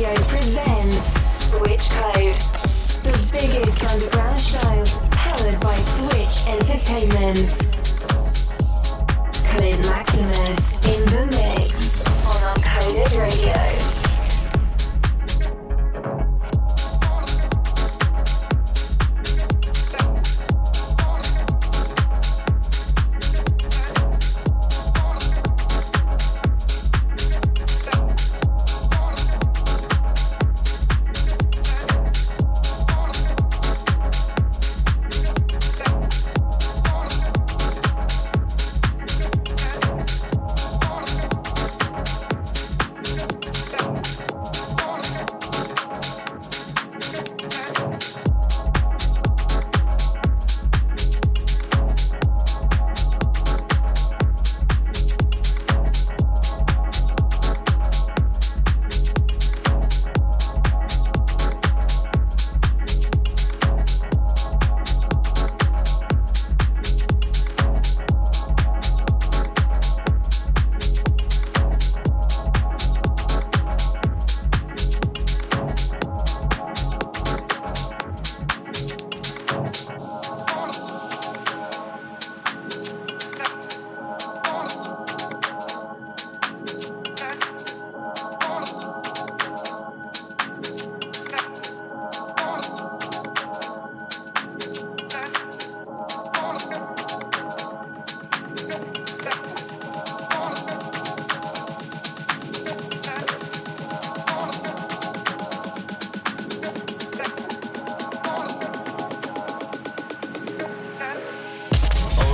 Radio presents Switch Code, the biggest underground show powered by Switch Entertainment. Clint Maximus in the mix on Uncoded Radio.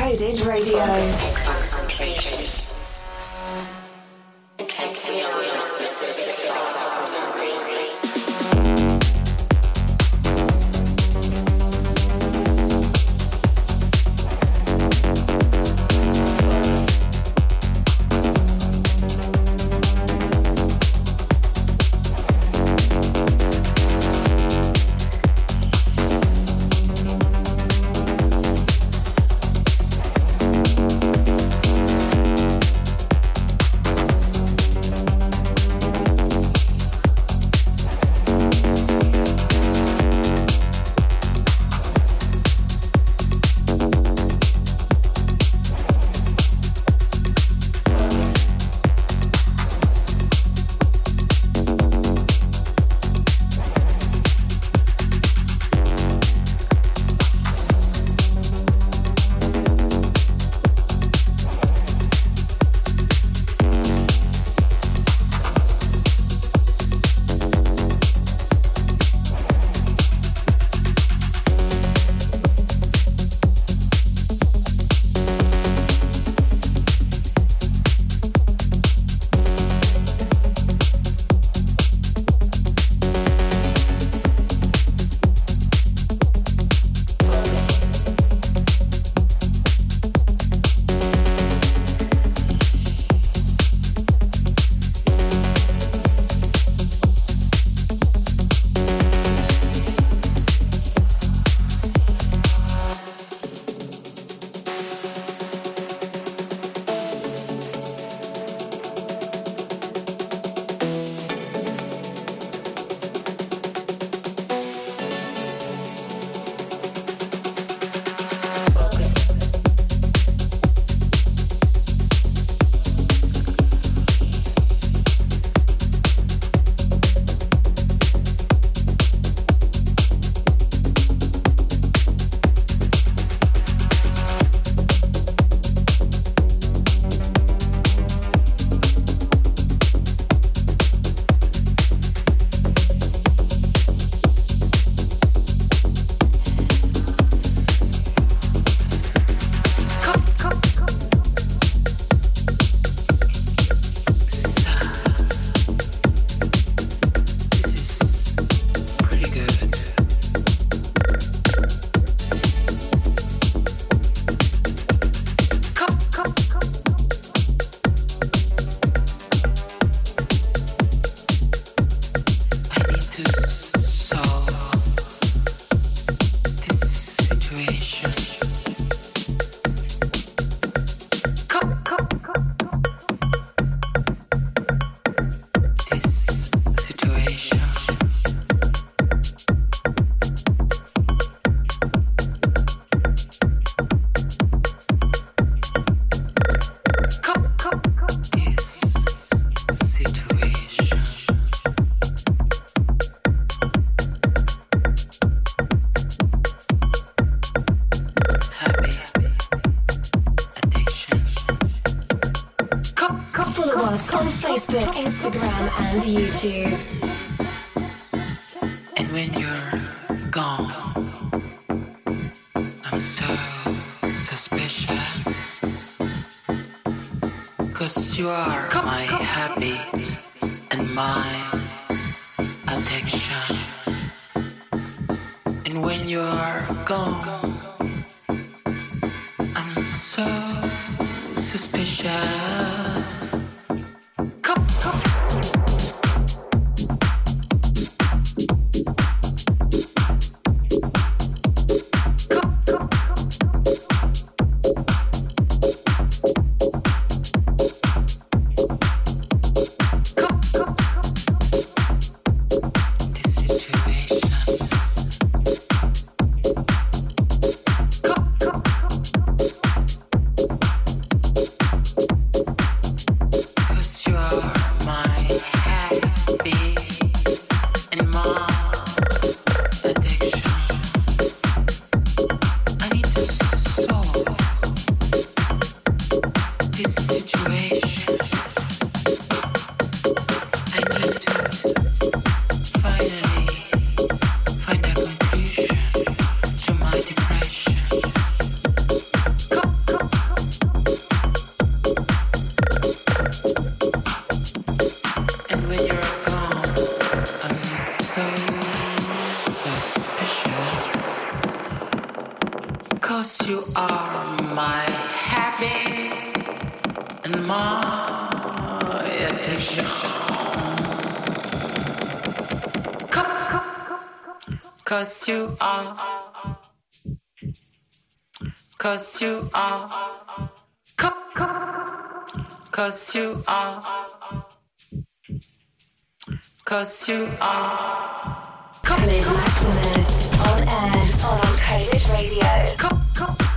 On Uncoded Radio. And And when you're gone, I'm so suspicious. Cause you are my habit Cause you are. Cause you are. Cause you are. Clint Maximus on air on Uncoded Radio.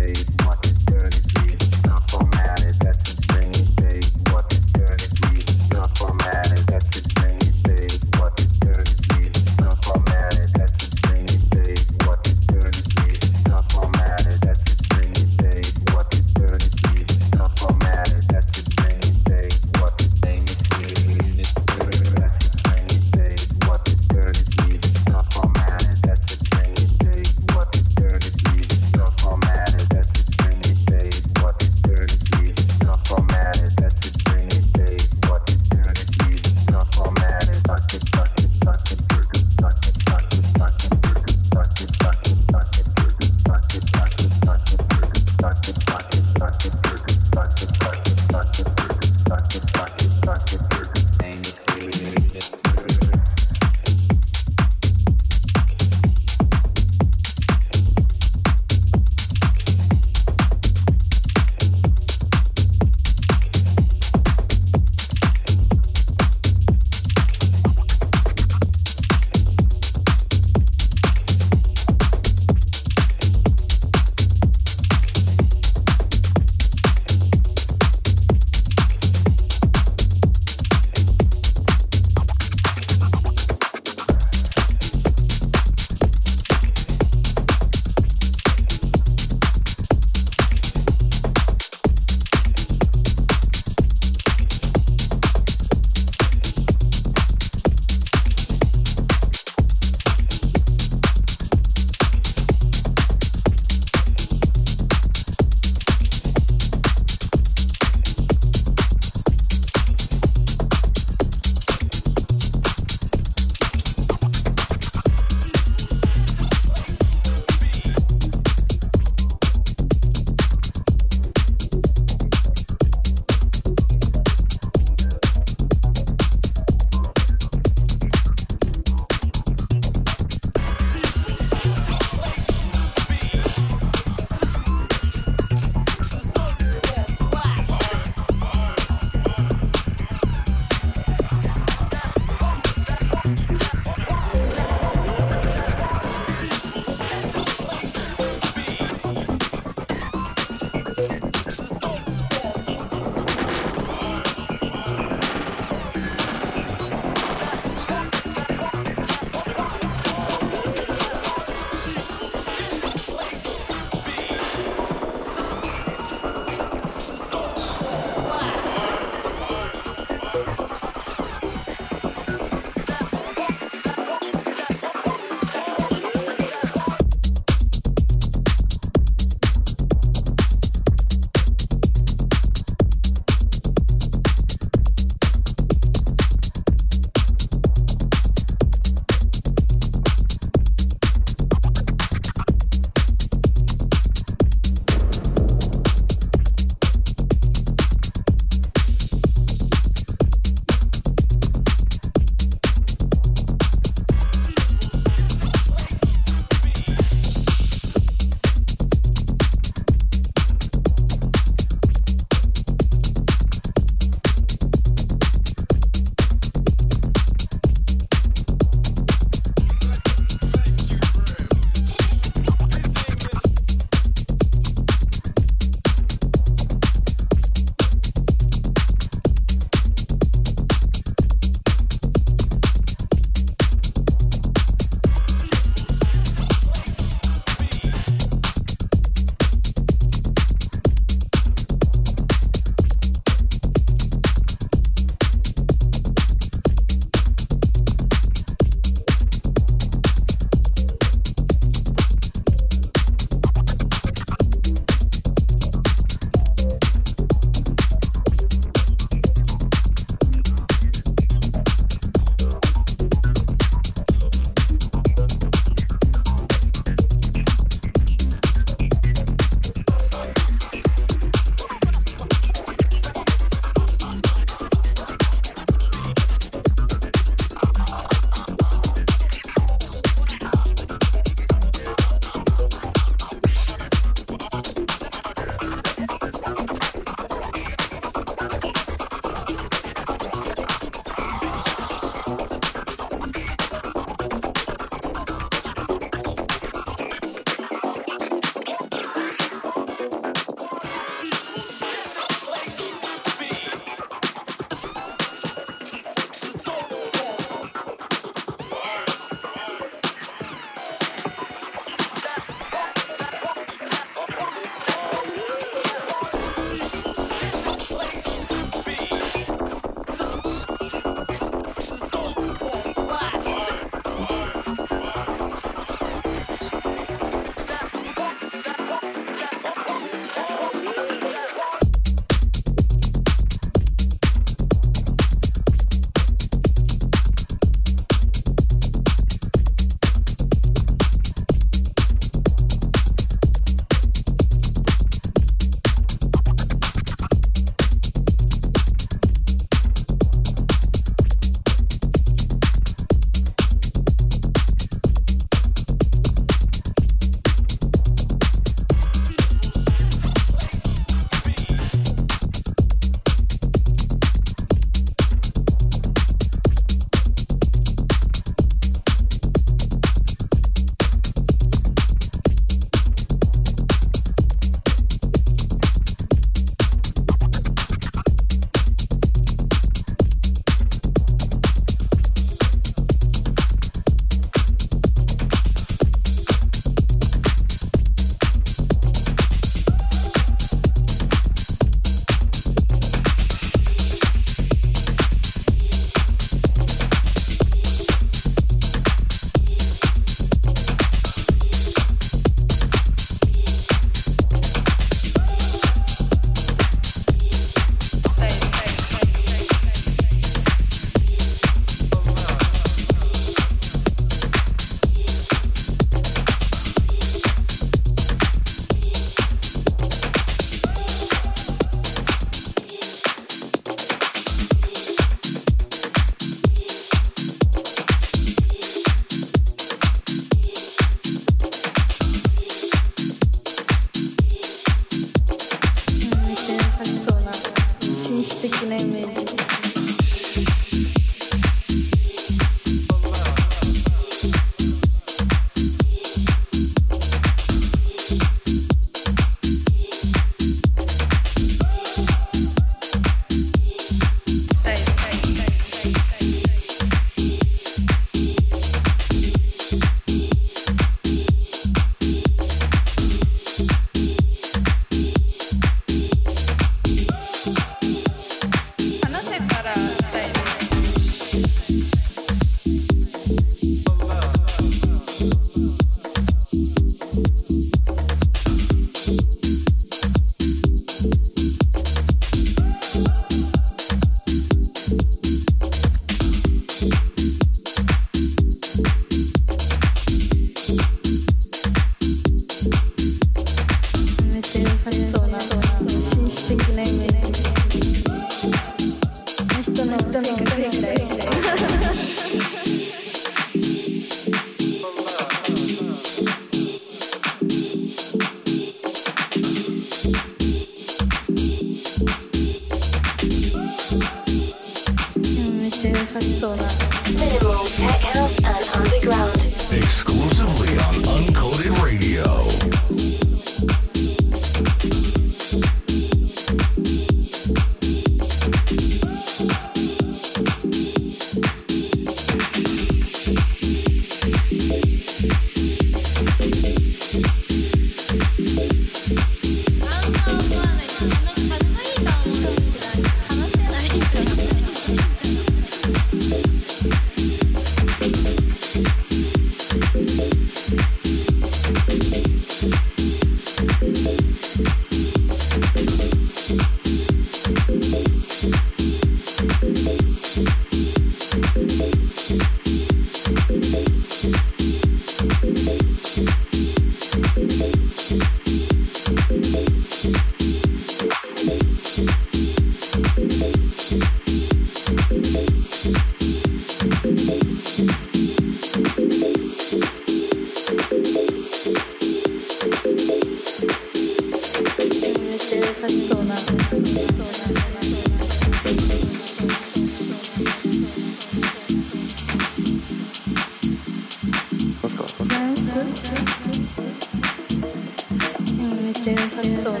めっちゃ優しそうな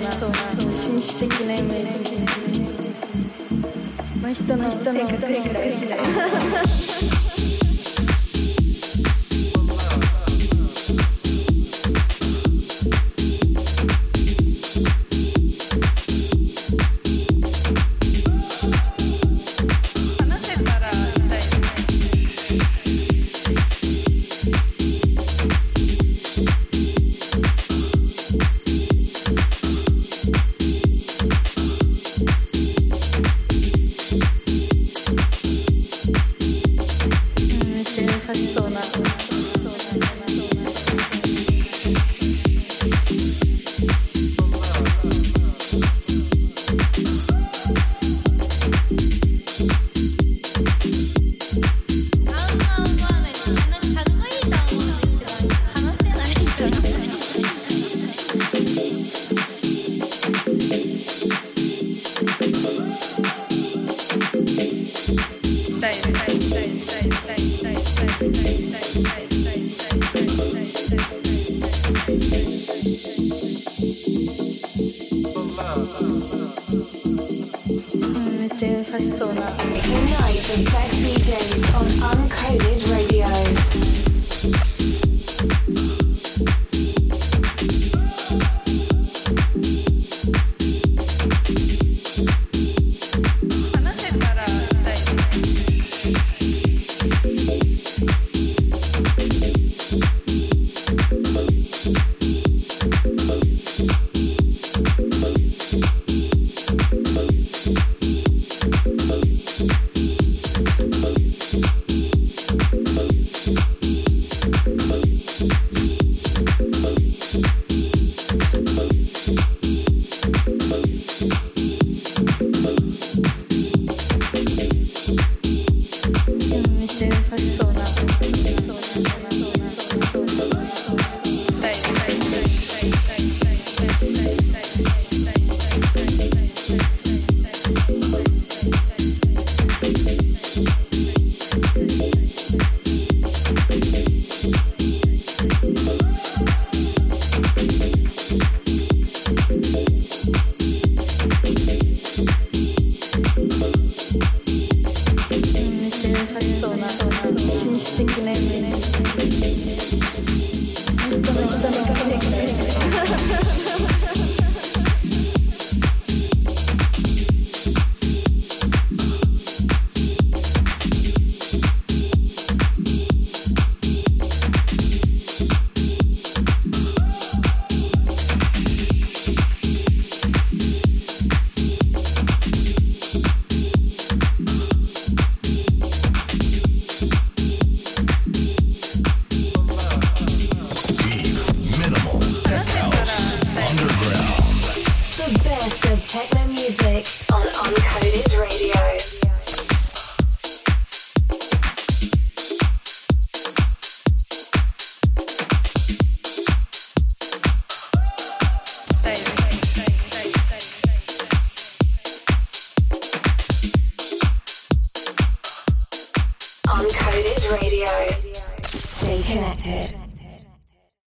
紳士的なイメージ、ね、まあ人の人の。性格次第